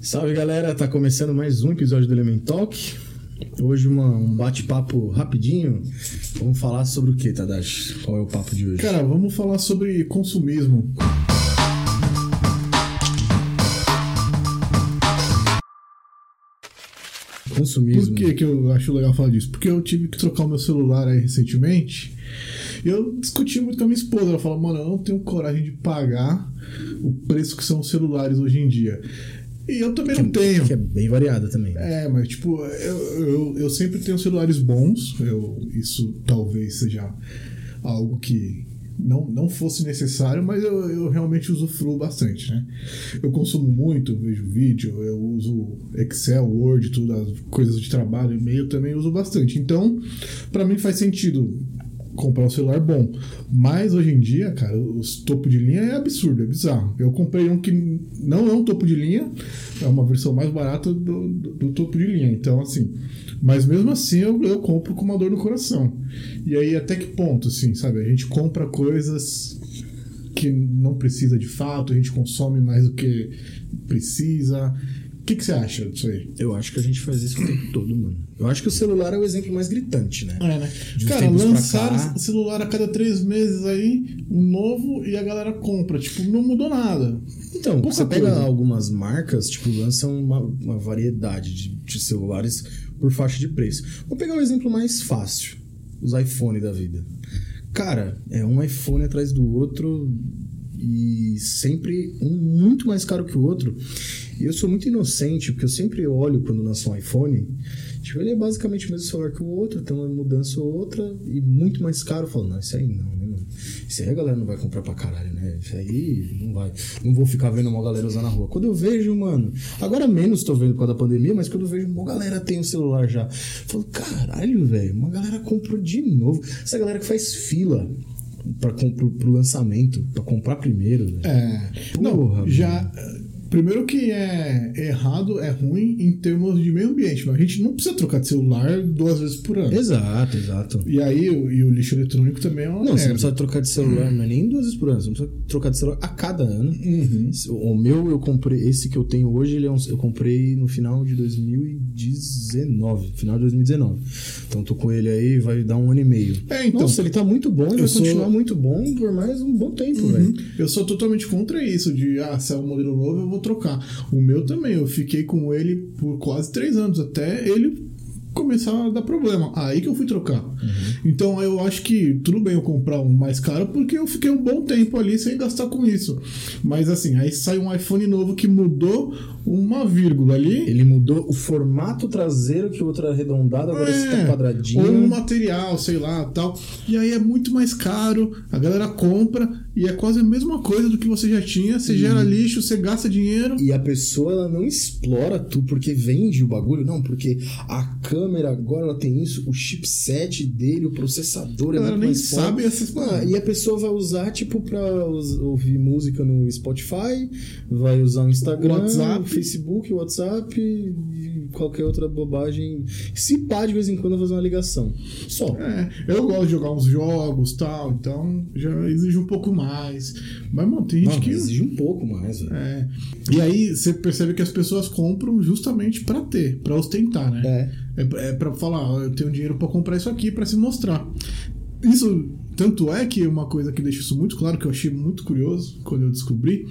Salve galera, tá começando mais um episódio do Element Talk. Hoje uma, um bate-papo rapidinho. Vamos falar sobre o que, Tadashi? Qual é o papo de hoje? Cara, vamos falar sobre consumismo. Consumismo. Por que, que eu acho legal falar disso? Porque eu tive que trocar o meu celular aí recentemente. E eu discuti muito com a minha esposa. Ela falou, mano, eu não tenho coragem de pagar o preço que são os celulares hoje em dia. E eu também que, não tenho. Que é bem variada também. né? É, mas tipo, eu, eu, eu sempre tenho celulares bons. Eu, isso talvez seja algo que não, não fosse necessário, mas eu, eu realmente usufruo bastante, né? Eu consumo muito, vejo vídeo, eu uso Excel, Word, tudo, as coisas de trabalho, e-mail também uso bastante. Então, para mim faz sentido comprar um celular bom. Mas hoje em dia, cara, os topo de linha é absurdo, é bizarro. Eu comprei um que não é um topo de linha, é uma versão mais barata do, do, do topo de linha. Então, assim, mas mesmo assim eu, eu compro com uma dor no coração. E aí, até que ponto, assim, sabe? A gente compra coisas que não precisa de fato, a gente consome mais do que precisa. O que, que você acha disso aí? Eu acho que a gente faz isso o tempo todo, mano. Eu acho que o celular é o exemplo mais gritante, né? É, né? Cara, lançaram cá- celular a cada três meses aí, um novo, e a galera compra. Tipo, não mudou nada. Então, Pouca você pega coisa. algumas marcas, tipo, lançam uma, uma variedade de, de celulares por faixa de preço. Vou pegar um exemplo mais fácil: os iPhone da vida. Cara, é um iPhone atrás do outro e sempre um muito mais caro que o outro. E eu sou muito inocente, porque eu sempre olho quando lança um iPhone. Tipo, ele é basicamente o mesmo celular que o outro, tem uma mudança ou outra e muito mais caro. Eu falo, não, isso aí não, né, mano? Isso aí a galera não vai comprar pra caralho, né? Isso aí não vai. Não vou ficar vendo uma galera usar na rua. Quando eu vejo, mano, agora menos tô vendo por causa da pandemia, mas quando eu vejo uma galera tem o celular já. Eu falo, caralho, velho, uma galera comprou de novo. Essa galera que faz fila pro, pro lançamento, pra comprar primeiro, velho. É. Porra, não, já. Primeiro que é errado, é ruim em termos de meio ambiente. Mas a gente não precisa trocar de celular duas vezes por ano. Exato, exato. E aí, o- e o lixo eletrônico também é uma Não, você não merda. precisa trocar de celular, não é nem duas vezes por ano, você não precisa trocar de celular a cada ano. Uhum. O meu eu comprei, esse que eu tenho hoje, ele é um- eu comprei no final de 2019, final de 2019. Então tô com ele aí, vai dar um ano e meio. É, então. Nossa, ele tá muito bom e Eu vai sou- continuar muito bom por mais um bom tempo, Uhum. velho. Eu sou totalmente contra isso, de ah, se é um modelo novo, eu vou trocar. O meu também, eu fiquei com ele por quase três anos, até ele começar a dar problema. Aí que eu fui trocar. Então eu acho que tudo bem eu comprar um mais caro, porque eu fiquei um bom tempo ali sem gastar com isso. Mas assim, aí sai um iPhone novo que mudou uma vírgula ali. Ele mudou o formato traseiro, que o outro era arredondado, agora esse tá quadradinho. É, Ou um material, sei lá, tal. E aí é muito mais caro, a galera compra e é quase a mesma coisa do que você já tinha. Você gera lixo, você gasta dinheiro. E a pessoa ela não explora tu porque vende o bagulho, não, porque a câmera agora ela tem isso, o chipset dele, o processador é A galera muito nem mais forte. sabe essas Ah, e a pessoa vai usar, tipo, pra ouvir música no Spotify, vai usar o Instagram, WhatsApp. o Facebook, o WhatsApp e qualquer outra bobagem. Se pá, de vez em quando fazer uma ligação. Só. É, eu gosto de jogar uns jogos tal, então já exige um pouco mais. Mas, mano, tem gente Não, que. exige um pouco mais, velho. É. E aí você percebe que as pessoas compram justamente pra ter, pra ostentar, né? É. É, é para falar, ó, eu tenho dinheiro pra comprar isso aqui pra se mostrar. Isso tanto é que uma coisa que deixa isso muito claro que eu achei muito curioso quando eu descobri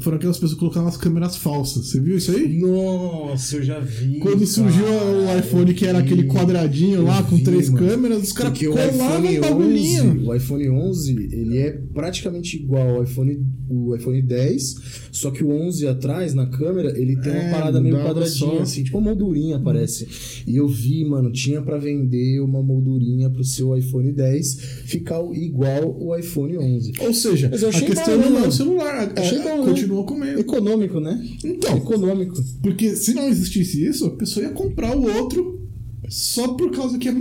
foram aquelas pessoas que colocavam as câmeras falsas. Você viu isso aí? Nossa, eu já vi. Quando surgiu cara, o iPhone que era vi. aquele quadradinho lá Eu com vi, três mano. câmeras, os caras o colavam iPhone um bagulhinho. 11, o iPhone 11, ele é praticamente igual ao iPhone, o iPhone 10, só que o 11 atrás, na câmera, ele tem uma É, parada meio quadradinha, só. assim, tipo uma moldurinha, parece. E eu vi, mano, tinha pra vender uma moldurinha pro seu iPhone 10 ficar igual o iPhone 11. Ou seja, a questão bom, né, não é mano? o celular, Achei é, bom, né? continua com o mesmo. Econômico, né? Então, Econômico. porque se não existisse isso, a pessoa ia comprar o outro só por causa que é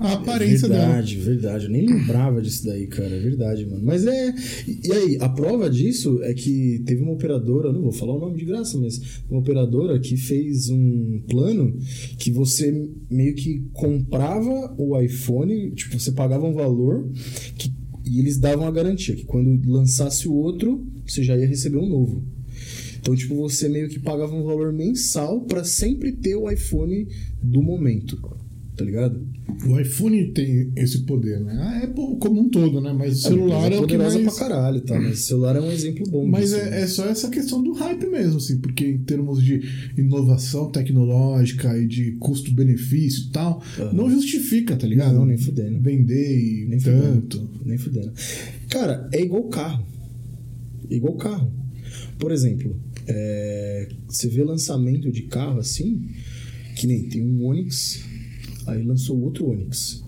a aparência dela. verdade, verdade. Eu nem lembrava disso daí, cara. É verdade, mano. Mas é. E aí, a prova disso é que teve uma operadora, não vou falar o nome de graça, mas uma operadora que fez um plano que você meio que comprava o iPhone, tipo, você pagava um valor que, e eles davam a garantia que quando lançasse o outro, você já ia receber um novo. Então, tipo, você meio que pagava um valor mensal pra sempre ter o iPhone do momento. Tá ligado? O iPhone tem esse poder, né? A Apple como um todo, né? Mas o celular é, é o que mais... pra caralho, tá? Mas o celular é um exemplo bom Mas disso, é, né? é só essa questão do hype mesmo, assim, porque em termos de inovação tecnológica e de custo-benefício e tal, não justifica, tá ligado? Não, nem fudendo. Vender e Nem tanto. fudendo. Nem fudendo. Cara, é igual carro. Igual carro. Por exemplo, é, você vê lançamento de carro assim, que nem tem um Onix, aí lançou outro Onix.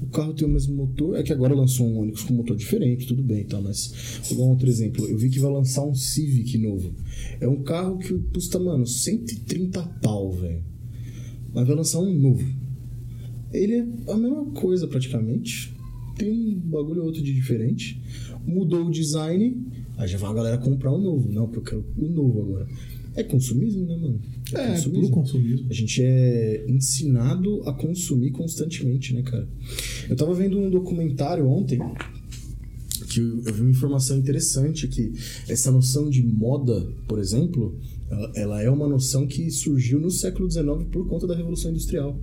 O carro tem o mesmo motor, é que agora lançou um Onix com motor diferente, tudo bem, tá? Mas vou dar um outro exemplo. Eu vi que vai lançar um Civic novo. É um carro que custa, mano, 130 pau, velho. Mas vai lançar um novo. Ele é a mesma coisa praticamente. Tem um bagulho ou outro de diferente. Mudou o design, aí já vai a galera comprar o novo. Não, porque eu quero o novo agora. É consumismo, né, mano? É, puro consumismo. A gente é ensinado a consumir constantemente, né, cara? Eu tava vendo um documentário ontem que eu, vi uma informação interessante que essa noção de moda, por exemplo, ela, ela é uma noção que surgiu no século XIX por conta da Revolução Industrial.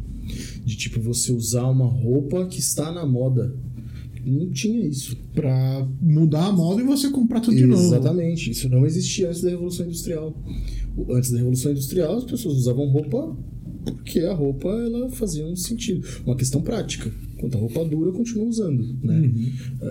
De tipo, você usar uma roupa que está na moda. Não tinha isso. Pra mudar a moda e você comprar tudo de novo. Exatamente. Isso não existia antes da Revolução Industrial. Antes da Revolução Industrial, as pessoas usavam roupa porque a roupa ela fazia um sentido. Uma questão prática. Enquanto a roupa dura, continua usando. Né?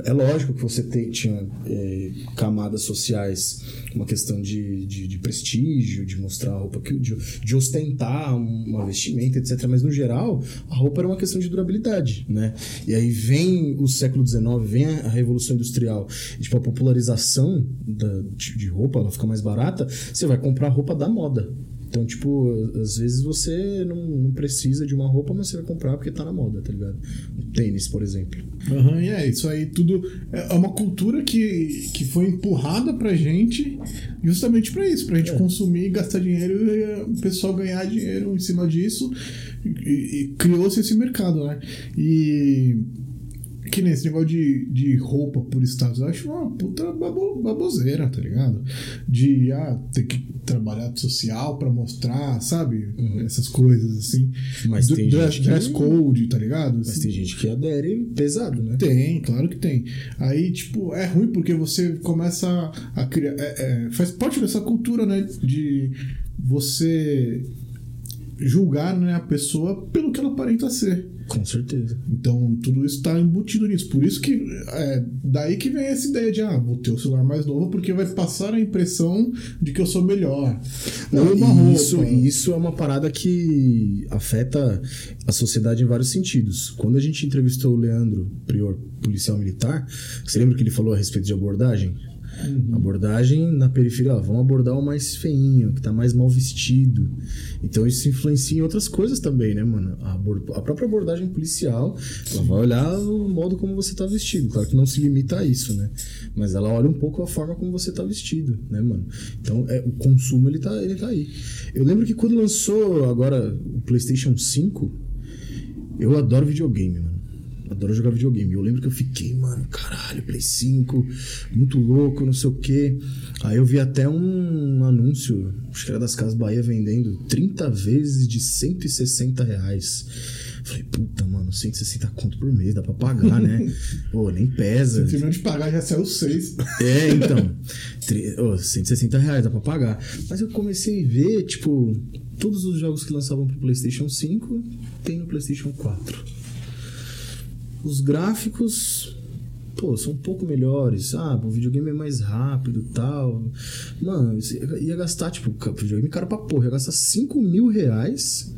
É lógico que você te- tinha é, camadas sociais, uma questão de, de, de prestígio, de mostrar a roupa, que, de, de ostentar um- uma vestimenta, etc. Mas no geral, a roupa era uma questão de durabilidade. Né? E aí vem o século XIX, vem a a Revolução Industrial, e, tipo, a popularização da, de, de roupa, ela fica mais barata, você vai comprar roupa da moda. Então, tipo, às vezes você não, não precisa de uma roupa, mas você vai comprar porque tá na moda, tá ligado? Um tênis, por exemplo. Aham, e é, isso aí tudo é uma cultura que, que foi empurrada pra gente justamente pra isso, pra gente É. consumir, gastar dinheiro e eh, o pessoal ganhar dinheiro em cima disso e, e criou-se esse mercado, né? E que nem esse negócio de, de roupa por status, eu acho uma puta babo, baboseira, tá ligado? De ah, ter que trabalhar de social pra mostrar, sabe? Essas coisas assim. Uhum. Mas Do- tem dress, gente dress code, tá ligado? Mas tem gente que adere pesado, né? Tem, claro que tem. Aí, tipo, é ruim porque você começa a criar. é- é, faz parte dessa cultura, né? De você julgar né, a pessoa pelo que ela aparenta ser. Com certeza. Então, tudo isso está embutido nisso. Por isso que. É, daí que vem essa ideia de, ah, vou ter o celular mais novo porque vai passar a impressão de que eu sou melhor. Não, uma roupa. isso, e isso é uma parada que afeta a sociedade em vários sentidos. Quando a gente entrevistou o Leandro Prior, policial militar, você lembra que ele falou a respeito de abordagem? Abordagem na periferia, ó, vamos abordar o mais feinho, que tá mais mal vestido. Então isso influencia em outras coisas também, né, mano? A, a própria abordagem policial, ela vai olhar o modo como você tá vestido. Claro que não se limita a isso, né? Mas ela olha um pouco a forma como você tá vestido, né, mano? Então é, o consumo, ele tá, ele tá aí. Eu lembro que quando lançou agora o PlayStation 5, eu adoro videogame, mano. Adoro jogar videogame. Eu lembro que eu fiquei, mano, caralho, Play 5, muito louco, não sei o quê. Aí eu vi até um anúncio, acho que era das Casas Bahia vendendo 30 vezes de 160 reais. Falei, puta, mano, 160 conto por mês, dá pra pagar, né? Pô, nem pesa. Terminou de pagar, já saiu seis. É, então. Tre- ô, 160 reais, dá pra pagar. Mas eu comecei a ver, tipo, todos os jogos que lançavam pro PlayStation 5 tem no PlayStation 4. Os gráficos, pô, são um pouco melhores. Ah, o videogame é mais rápido e tal. Mano, ia gastar, tipo, o videogame caro pra porra, ia gastar 5 mil reais.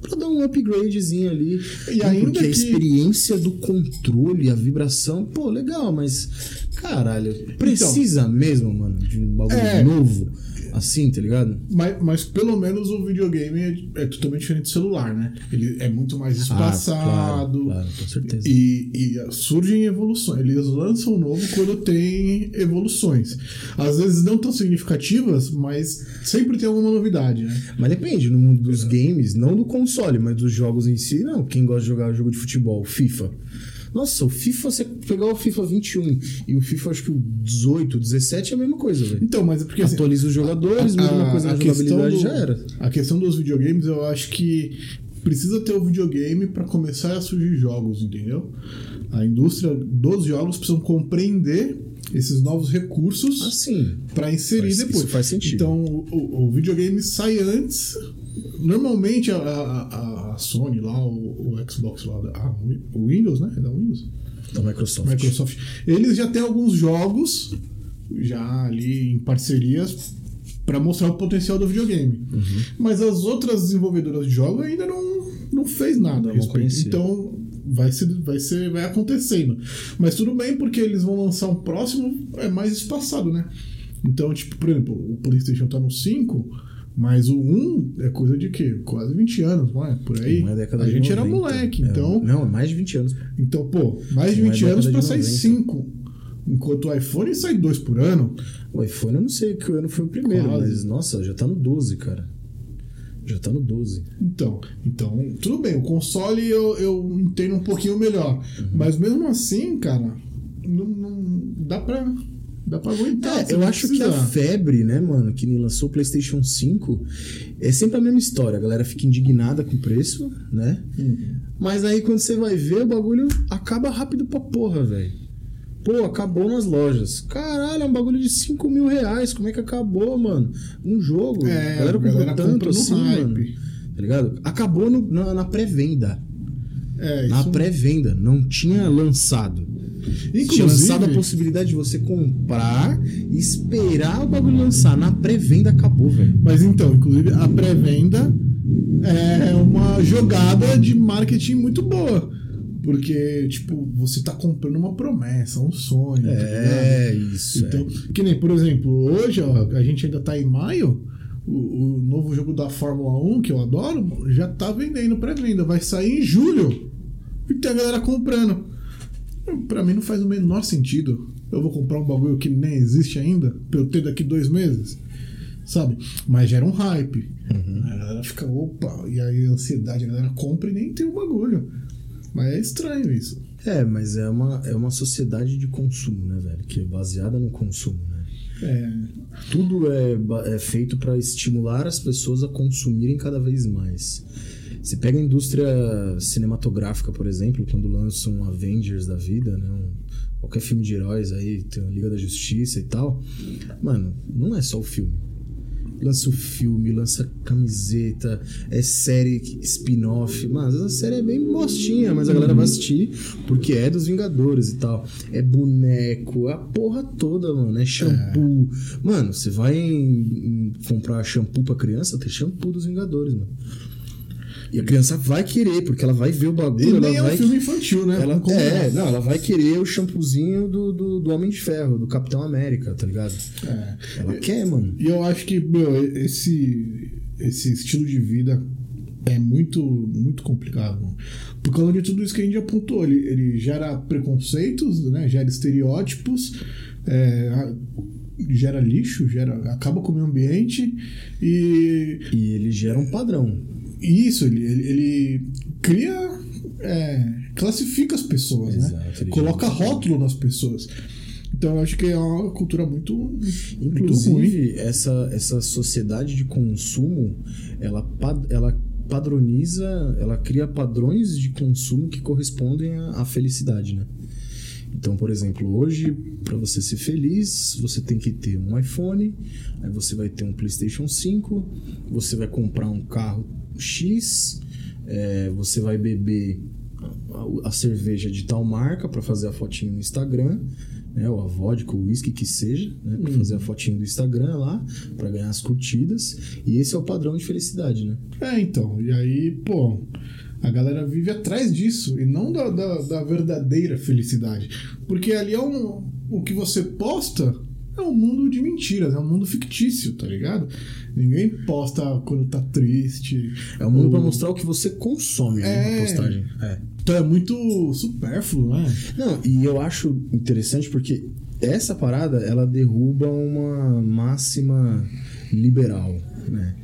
Pra dar um upgradezinho ali. E ainda porque a que- experiência do controle, a vibração, pô, legal, mas. Caralho, precisa mesmo, mano, de um bagulho É. novo. Assim, tá ligado? Mas, mas pelo menos o videogame é, é totalmente diferente do celular, né? Ele é muito mais espaçado. Ah, claro, claro, com certeza. E, e surgem evoluções. Eles lançam o novo quando tem evoluções. Às vezes não tão significativas, mas sempre tem alguma novidade, né? Mas depende, no mundo dos games, não do console, mas dos jogos em si, não. Quem gosta de jogar jogo de futebol, FIFA. Nossa, o FIFA, você pegar o FIFA 21 e o FIFA, acho que o 18, 17 é a mesma coisa, velho. Então, mas é porque assim, Atualiza os jogadores, muda uma coisa na questão jogabilidade do- já era. A questão dos videogames, eu acho que precisa ter o videogame para começar a surgir jogos, entendeu? A indústria dos jogos precisam compreender esses novos recursos Assim. para inserir Faz- depois. isso faz sentido. Então, o- o videogame sai antes. Normalmente a, a- a Sony lá, o, o Xbox lá, a, o Windows, né? É da Windows. Da Microsoft. Microsoft. Eles já têm alguns jogos já ali em parcerias para mostrar o potencial do videogame. Uhum. Mas as outras desenvolvedoras de jogos ainda não, não fez nada Não. Então vai ser, vai ser vai acontecendo. Mas tudo bem porque eles vão lançar um próximo é mais espaçado, né? Então, tipo, por exemplo, o PlayStation tá no 5, mas o 1 é coisa de quê? Quase 20 anos, não é? Por aí. Uma década a gente era 90. moleque, É, então Não, é mais de 20 anos. então, pô, mais de Uma 20 anos década pra sair 90. 5. Enquanto o iPhone sai dois por ano. O iPhone eu não sei que ano foi o primeiro, Quase. mas nossa, já tá no 12, cara. Já tá no 12. Então, então tudo bem, o console eu, eu entendo um pouquinho melhor. Uhum. Mas mesmo assim, cara, não, não dá pra. Dá pra aguentar. É, eu acho que a febre, né, mano, que lançou o PlayStation 5 é sempre a mesma história. A galera fica indignada com o preço, né? Uhum. Mas aí quando você vai ver, o bagulho acaba rápido pra porra, velho. Pô, acabou nas lojas. Caralho, é um bagulho de 5 mil reais. Como é que acabou, mano? Um jogo. É, a galera comprou tanto assim, hype. mano. Tá ligado? Acabou no- na, na pré-venda. É, Na pré-venda. Não tinha lançado. Inclusive, lançado a possibilidade de você comprar e esperar o bagulho lançar. Na pré-venda acabou, velho. Mas então, inclusive, a pré-venda é uma jogada de marketing muito boa. Porque, tipo, você tá comprando uma promessa, um sonho. tá? É, isso. Então, que nem, por exemplo, hoje, ó, a gente ainda tá em maio, o, o novo jogo da Fórmula 1, que eu adoro, já tá vendendo pré-venda. Vai sair em julho. E tem a galera comprando. Pra mim não faz o menor sentido. Eu vou comprar um bagulho que nem existe ainda, pra eu ter daqui dois meses. Sabe? Mas gera um hype. A galera fica, opa, e aí a ansiedade, a galera compra e nem tem o bagulho. Mas é estranho isso. É, mas é uma, é uma sociedade de consumo, né, velho? Que é baseada no consumo, né? É, Tudo é, é feito para estimular as pessoas a consumirem cada vez mais. Você pega a indústria cinematográfica, por exemplo, quando lançam um Avengers da vida, né? um- qualquer filme de heróis aí, tem a Liga da Justiça e tal. Mano, não é só o filme. Lança o filme, lança camiseta, é série spin-off. Mas essa série é bem bostinha, mas a galera vai assistir porque é dos Vingadores e tal. É boneco, a porra toda, mano. É shampoo. Mano, você vai em- em comprar shampoo pra criança, tem shampoo dos Vingadores, mano. E a criança vai querer, porque ela vai ver o bagulho, ela é um vai. filme infantil, né? Ela, é, não, ela vai querer o shampoozinho do, do, do Homem de Ferro, do Capitão América, tá ligado? É. Ela quer, mano. E eu acho que, meu, esse, esse estilo de vida é muito, muito complicado. mano. Por causa de tudo isso que a gente apontou. Ele, ele gera preconceitos, né? gera estereótipos, é, gera lixo, gera, acaba com o meio ambiente e E ele gera um padrão. Isso, ele, ele, ele cria. é, classifica as pessoas, Exato, né? Coloca rótulo nas pessoas. Então eu acho que é uma cultura muito, muito ruim. Inclusive, essa, essa sociedade de consumo, ela, ela padroniza, ela cria padrões de consumo que correspondem à, à felicidade, né? Então, por exemplo, hoje, para você ser feliz, você tem que ter um iPhone, aí você vai ter um PlayStation 5, você vai comprar um carro X, é, você vai beber a, a cerveja de tal marca para fazer a fotinho no Instagram, né, ou a vodka, o whisky que seja, né, para fazer a fotinho do Instagram lá, para ganhar as curtidas. E esse é o padrão de felicidade, né? É, então. E aí, pô, a galera vive atrás disso e não da, da, da verdadeira felicidade. Porque ali é um. O que você posta é um mundo de mentiras, é um mundo fictício, tá ligado? Ninguém posta quando tá triste. É o mundo ou- para mostrar o que você consome né, É. na postagem. É. Então é muito supérfluo, né? Não, e eu acho interessante porque essa parada ela derruba uma máxima liberal, né?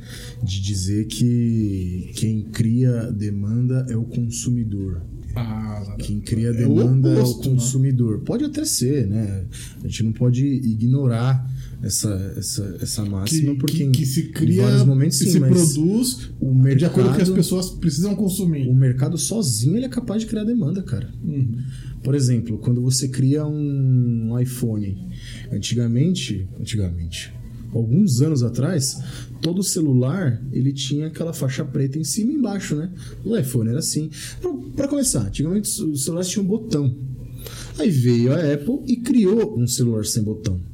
De dizer que quem cria demanda é o consumidor. Ah, Quem cria é o demanda é o, oposto, né? consumidor. Pode até ser, né? A gente não pode ignorar essa, essa, essa máxima, que, porque que, que se cria em vários momentos sim, se produz o de acordo com o que as mercado- pessoas precisam consumir. o mercado sozinho ele é capaz de criar demanda, cara. Uhum. Por exemplo, quando você cria um iPhone, antigamente, antigamente, alguns anos atrás, todo celular ele tinha aquela faixa preta em cima e embaixo, né? O iPhone era assim. Pra começar, antigamente os celulares tinham um botão. Aí veio a Apple e criou um celular sem botão.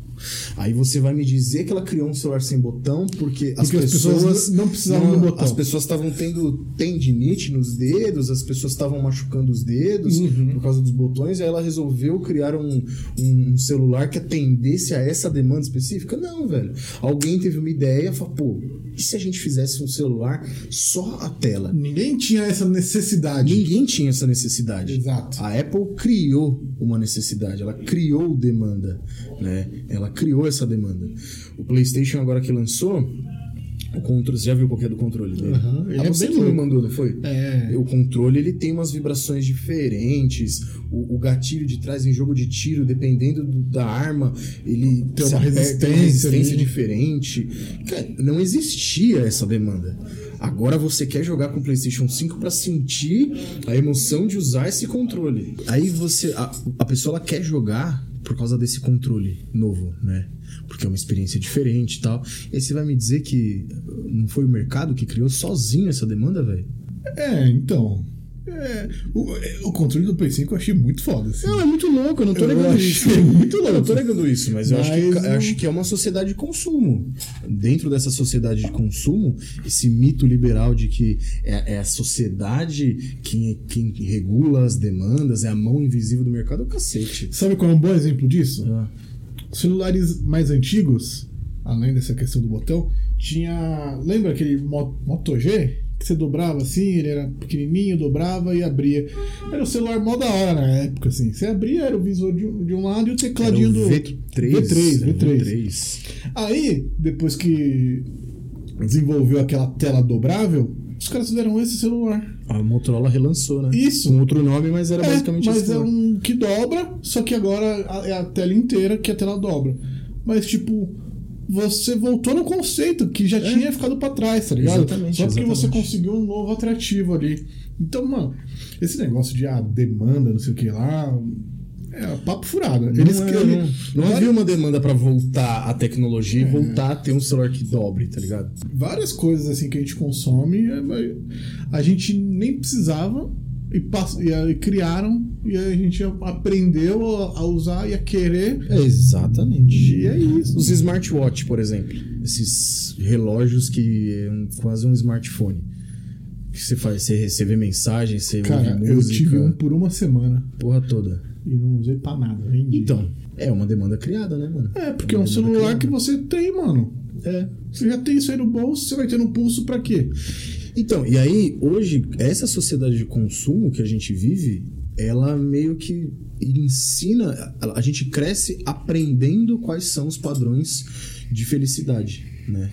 Aí você vai me dizer que ela criou um celular sem botão porque, as Porque as pessoas, pessoas não precisavam do botão. As pessoas estavam tendo tendinite nos dedos, as pessoas estavam machucando os dedos Uhum. por causa dos botões, e aí ela resolveu criar um, um celular que atendesse a essa demanda específica? Não, velho. Alguém teve uma ideia e falou, pô, e se a gente fizesse um celular só a tela? Ninguém tinha essa necessidade. Ninguém tinha essa necessidade. Exato. A Apple criou uma necessidade, ela criou demanda, né? Ela criou essa demanda. O PlayStation agora que lançou, o controle, você já viu qual que é do controle dele? Ele ah, é você que me mandou, não foi? É. O controle ele tem umas vibrações diferentes. O, o gatilho de trás em jogo de tiro, dependendo do- da arma, ele Tem uma resistência uma resistência ali. diferente. Cara, não existia essa demanda. Agora você quer jogar com o PlayStation 5 para sentir a emoção de usar esse controle. Aí você a, a pessoa ela quer jogar por causa desse controle novo, né? Porque é uma experiência diferente e tal. E aí você vai me dizer que não foi o mercado que criou sozinho essa demanda, velho? É, então. É, o, é, o controle do Play 5 eu achei muito foda. Assim. Não, é muito louco, eu não tô Eu negando isso. muito Eu não louco. tô negando isso, mas, eu, acho que, Mas não- acho que é uma sociedade de consumo. Dentro dessa sociedade de consumo, esse mito liberal de que é, é a sociedade quem, quem regula as demandas, é a mão invisível do mercado, é o cacete. Sabe qual é um bom exemplo disso? Ah, celulares mais antigos, além dessa questão do botão, tinha. Lembra aquele Mo- Moto G? Que você dobrava assim, ele era pequenininho, dobrava e abria. Era o celular mó da hora na época, assim. Você abria, era o visor de um, de um lado e o era tecladinho o do. V3. V3, era o V3. V3. Aí, depois que desenvolveu aquela tela dobrável, os caras fizeram esse celular. A Motorola relançou, né? Isso. Com outro nome, mas era É, basicamente mas esse é um que dobra, só que agora é a tela inteira que a tela dobra. Mas, tipo, você voltou no conceito que já tinha ficado pra trás, tá ligado? É. Exatamente, Só porque você exatamente. conseguiu um novo atrativo ali. Então, mano, esse negócio de ah, demanda, não sei o que lá. É papo furado. Não, Eles é, querem. não, não havia uma demanda pra voltar à tecnologia e voltar a ter um celular que dobre, tá ligado? várias coisas assim que a gente consome, é, a gente nem precisava e, pass- e aí criaram e aí a gente aprendeu a, usar e a querer. É, exatamente. E é isso. Os smartwatch, por exemplo. Esses relógios que é um- quase um smartphone. Que você faz, você recebe mensagem, você Cara, ouve eu música, tive um por uma semana porra toda. e não usei pra nada. vendi. Então, é uma demanda criada, né, mano? É, porque é um uma demanda celular criada. que você tem, mano. É. Você já tem isso aí no bolso, você vai ter no pulso pra quê? Então, e aí, hoje, essa sociedade de consumo que a gente vive, ela meio que ensina. A gente cresce aprendendo quais são os padrões de felicidade, né?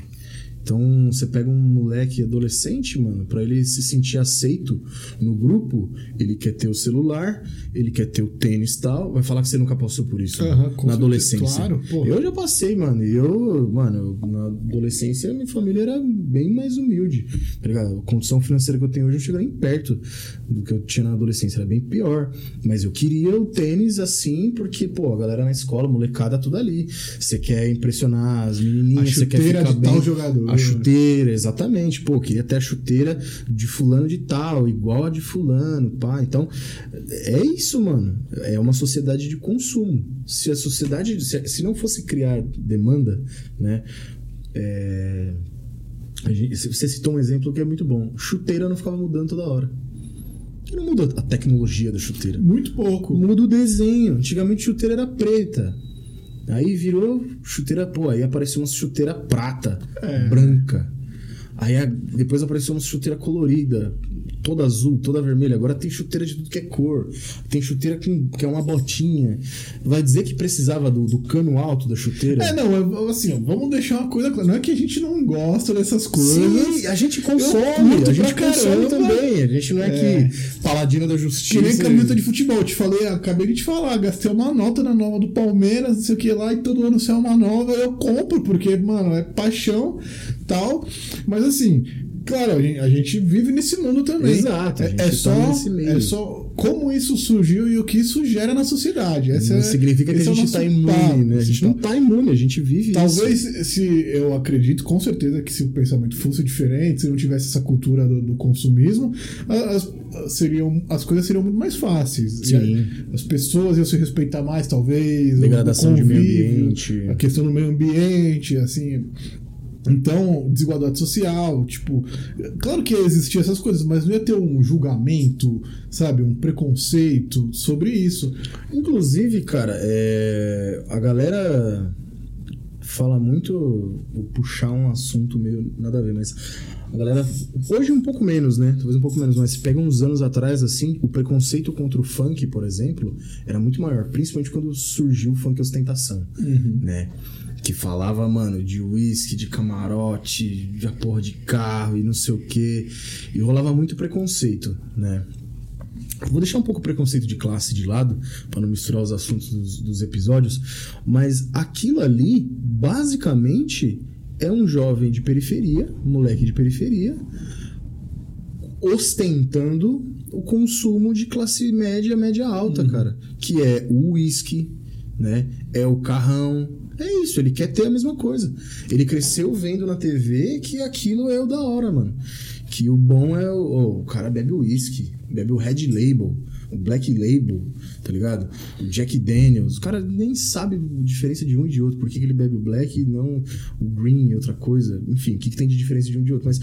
Então, você pega um moleque adolescente, mano, pra ele se sentir aceito no grupo, ele quer ter o celular, ele quer ter o tênis e tal, vai falar que você nunca passou por isso né? Aham, com na adolescência. claro, pô. eu já passei, mano, eu, mano, na adolescência minha família era bem mais humilde, tá ligado? A condição financeira que eu tenho hoje não chega nem perto do que eu tinha na adolescência, era bem pior. Mas eu queria o tênis assim, porque, pô, a galera na escola, molecada, tudo ali. Você quer impressionar as menininhas, você quer ficar de bem. tal jogador. A chuteira, exatamente. Pô, queria ter a chuteira de fulano de tal, igual a de fulano, pá. Então, é isso, mano. É uma sociedade de consumo. Se a sociedade, se, não fosse criar demanda, né? é, você citou um exemplo que é muito bom. Chuteira não ficava mudando toda hora. Não muda a tecnologia da chuteira. Muito pouco. Muda o desenho. Antigamente chuteira era preta. Aí virou chuteira, pô, aí apareceu uma chuteira prata, É. branca. Aí a- depois apareceu uma chuteira colorida, toda azul, toda vermelha. Agora tem chuteira de tudo que é cor. Tem chuteira com, que é uma botinha. Vai dizer que precisava do, do cano alto da chuteira? É, não, assim, ó, vamos deixar uma coisa clara. Não é que a gente não gosta dessas coisas. Sim, a gente consome, a gente consome também. A gente não é, é. que paladino da justiça. Que nem camisa de futebol. Eu te falei, acabei de te falar, gastei uma nota na nova do Palmeiras, não sei o que lá, e todo ano sai uma nova, eu compro, porque, mano, é paixão tal. Mas assim, Claro, a gente vive nesse mundo também. Exato. É, é tá só, é só como isso surgiu e o que isso gera na sociedade. Essa não é, significa que a é gente está imune, né? A gente não está imune, a gente vive Talvez, isso. se eu acredito, com certeza, que se o pensamento fosse diferente, se não tivesse essa cultura do, do consumismo, as, seriam, as coisas seriam muito mais fáceis. Sim. as pessoas iam se respeitar mais, talvez. Degradação convívio, de meio ambiente. A questão do meio ambiente, assim. Então, desigualdade social, tipo, claro que ia existir essas coisas, mas não ia ter um julgamento, sabe, um preconceito sobre isso. Inclusive, cara, é... a galera fala muito, vou puxar um assunto meio nada a ver, mas a galera hoje um pouco menos, né? Talvez um pouco menos, mas se pega uns anos atrás assim, o preconceito contra o funk, por exemplo, era muito maior, principalmente quando surgiu o funk ostentação, uhum. né? Que falava, mano, de uísque, de camarote, de porra de carro e não sei o quê. E rolava muito preconceito, né? Vou deixar um pouco o preconceito de classe de lado, para não misturar os assuntos dos, dos episódios, mas aquilo ali, basicamente, é um jovem de periferia, um moleque de periferia, ostentando o consumo de classe média, média alta, uhum. cara. Que é o uísque, né? É o carrão, é isso, ele quer ter a mesma coisa. Ele cresceu vendo na TV que aquilo é o da hora, mano. Que o bom é o. O cara bebe o uísque, bebe o Red Label, o Black Label, tá ligado? O Jack Daniels. O cara nem sabe a diferença de um e de outro. Por que, que ele bebe o Black e não o Green e outra coisa? Enfim, o que, que tem de diferença de um e de outro? Mas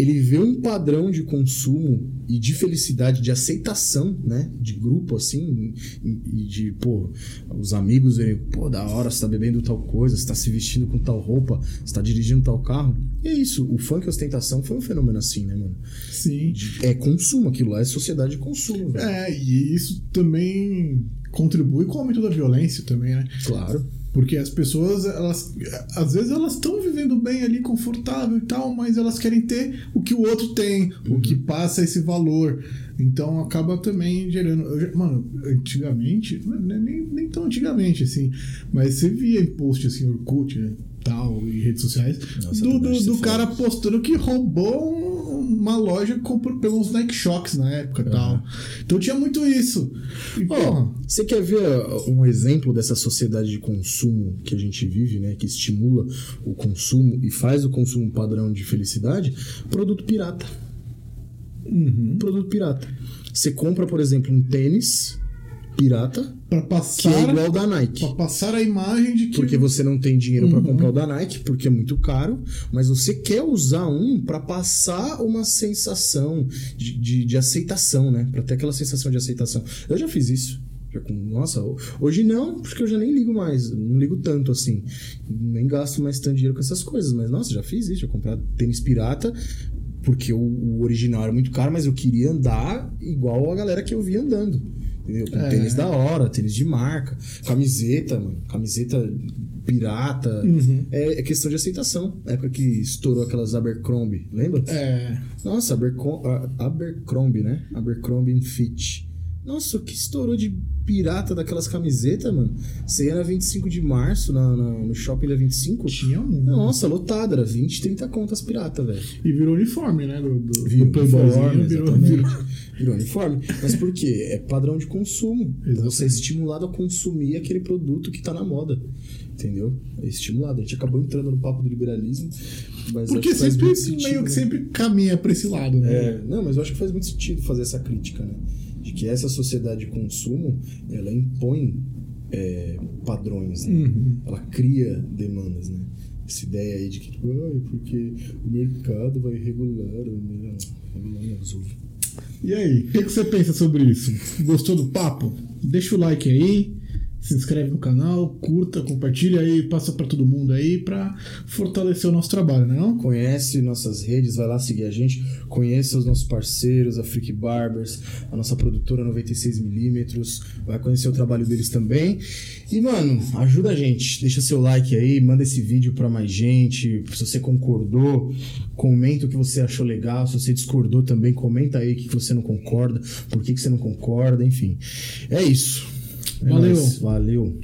ele vê um padrão de consumo e de felicidade, de aceitação, né? De grupo, assim, e de, pô, os amigos verem, pô, da hora, você tá bebendo tal coisa, você tá se vestindo com tal roupa, você tá dirigindo tal carro. E é isso, o funk ostentação foi um fenômeno assim, né, mano? Sim. É consumo, aquilo lá é sociedade de consumo. Velho. É, e isso também contribui com o aumento da violência também, né? Claro. Porque as pessoas, elas, às vezes elas estão vivendo bem ali, confortável e tal, mas elas querem ter o que o outro tem, uhum. o que passa esse valor. Então acaba também gerando. Eu, mano, antigamente, é nem, nem tão antigamente assim, mas você via em post assim, Orkut, né? tal, e redes sociais, Nossa, do, do, do cara postando que roubou uma loja que comprou, pegou uns Nike Shocks na época uhum. tal. Então tinha muito isso. E, oh, você quer ver um exemplo dessa sociedade de consumo que a gente vive, né? Que estimula o consumo e faz o consumo padrão de felicidade? Produto pirata. Uhum. Produto pirata. Você compra, por exemplo, um tênis pirata para passar que é igual da Nike. Para passar a imagem de que porque você não tem dinheiro uhum. para comprar o da Nike porque é muito caro, mas você quer usar um para passar uma sensação de, de, de aceitação, né? Para ter aquela sensação de aceitação. Eu já fiz isso. Já com, nossa, hoje não, porque eu já nem ligo mais, não ligo tanto assim, nem gasto mais tanto dinheiro com essas coisas, mas nossa, já fiz isso, já comprei tênis pirata porque o, o original era muito caro, mas eu queria andar igual a galera que eu via andando. Entendeu? Com é. tênis da hora, tênis de marca, camiseta, mano, camiseta pirata. Uhum. É, é, questão de aceitação. Na época que estourou aquelas Abercrombie, lembra? É. Nossa, Abercrombie, Abercrombie né? Abercrombie Fit. Nossa, o que estourou de pirata daquelas camisetas, mano? Você ia na 25 de março, na, na, no shopping da 25? Tinha um. Nossa, lotada, era 20, 30 contas pirata, velho. E virou uniforme, né? Do, do, virou do uniforme, virou, virou, virou uniforme. Mas por quê? É padrão de consumo. Então você é estimulado a consumir aquele produto que tá na moda. Entendeu? É estimulado. A gente acabou entrando no papo do liberalismo. Mas Porque sempre meio que sempre caminha pra esse lado, né? É, não, mas eu acho que faz muito sentido fazer essa crítica, né? De que essa sociedade de consumo ela impõe é, padrões, né? uhum. ela cria demandas, né? Essa ideia aí de que tipo, ah, porque o mercado vai regular, né? regular azul. E aí, o que, que, você pensa sobre isso? Gostou do papo? Deixa o like aí, se inscreve no canal, curta, compartilha aí, passa para todo mundo aí para fortalecer o nosso trabalho, né? Não? Conhece nossas redes, vai lá seguir a gente, conheça os nossos parceiros, a Freak Barbers, a nossa produtora 96mm, vai conhecer o trabalho deles também. E, mano, ajuda a gente, deixa seu like aí, manda esse vídeo para mais gente. Se você concordou, comenta o que você achou legal. Se você discordou também, comenta aí o que você não concorda, por que, que você não concorda, enfim. É isso. É Valeu. nóis. Valeu.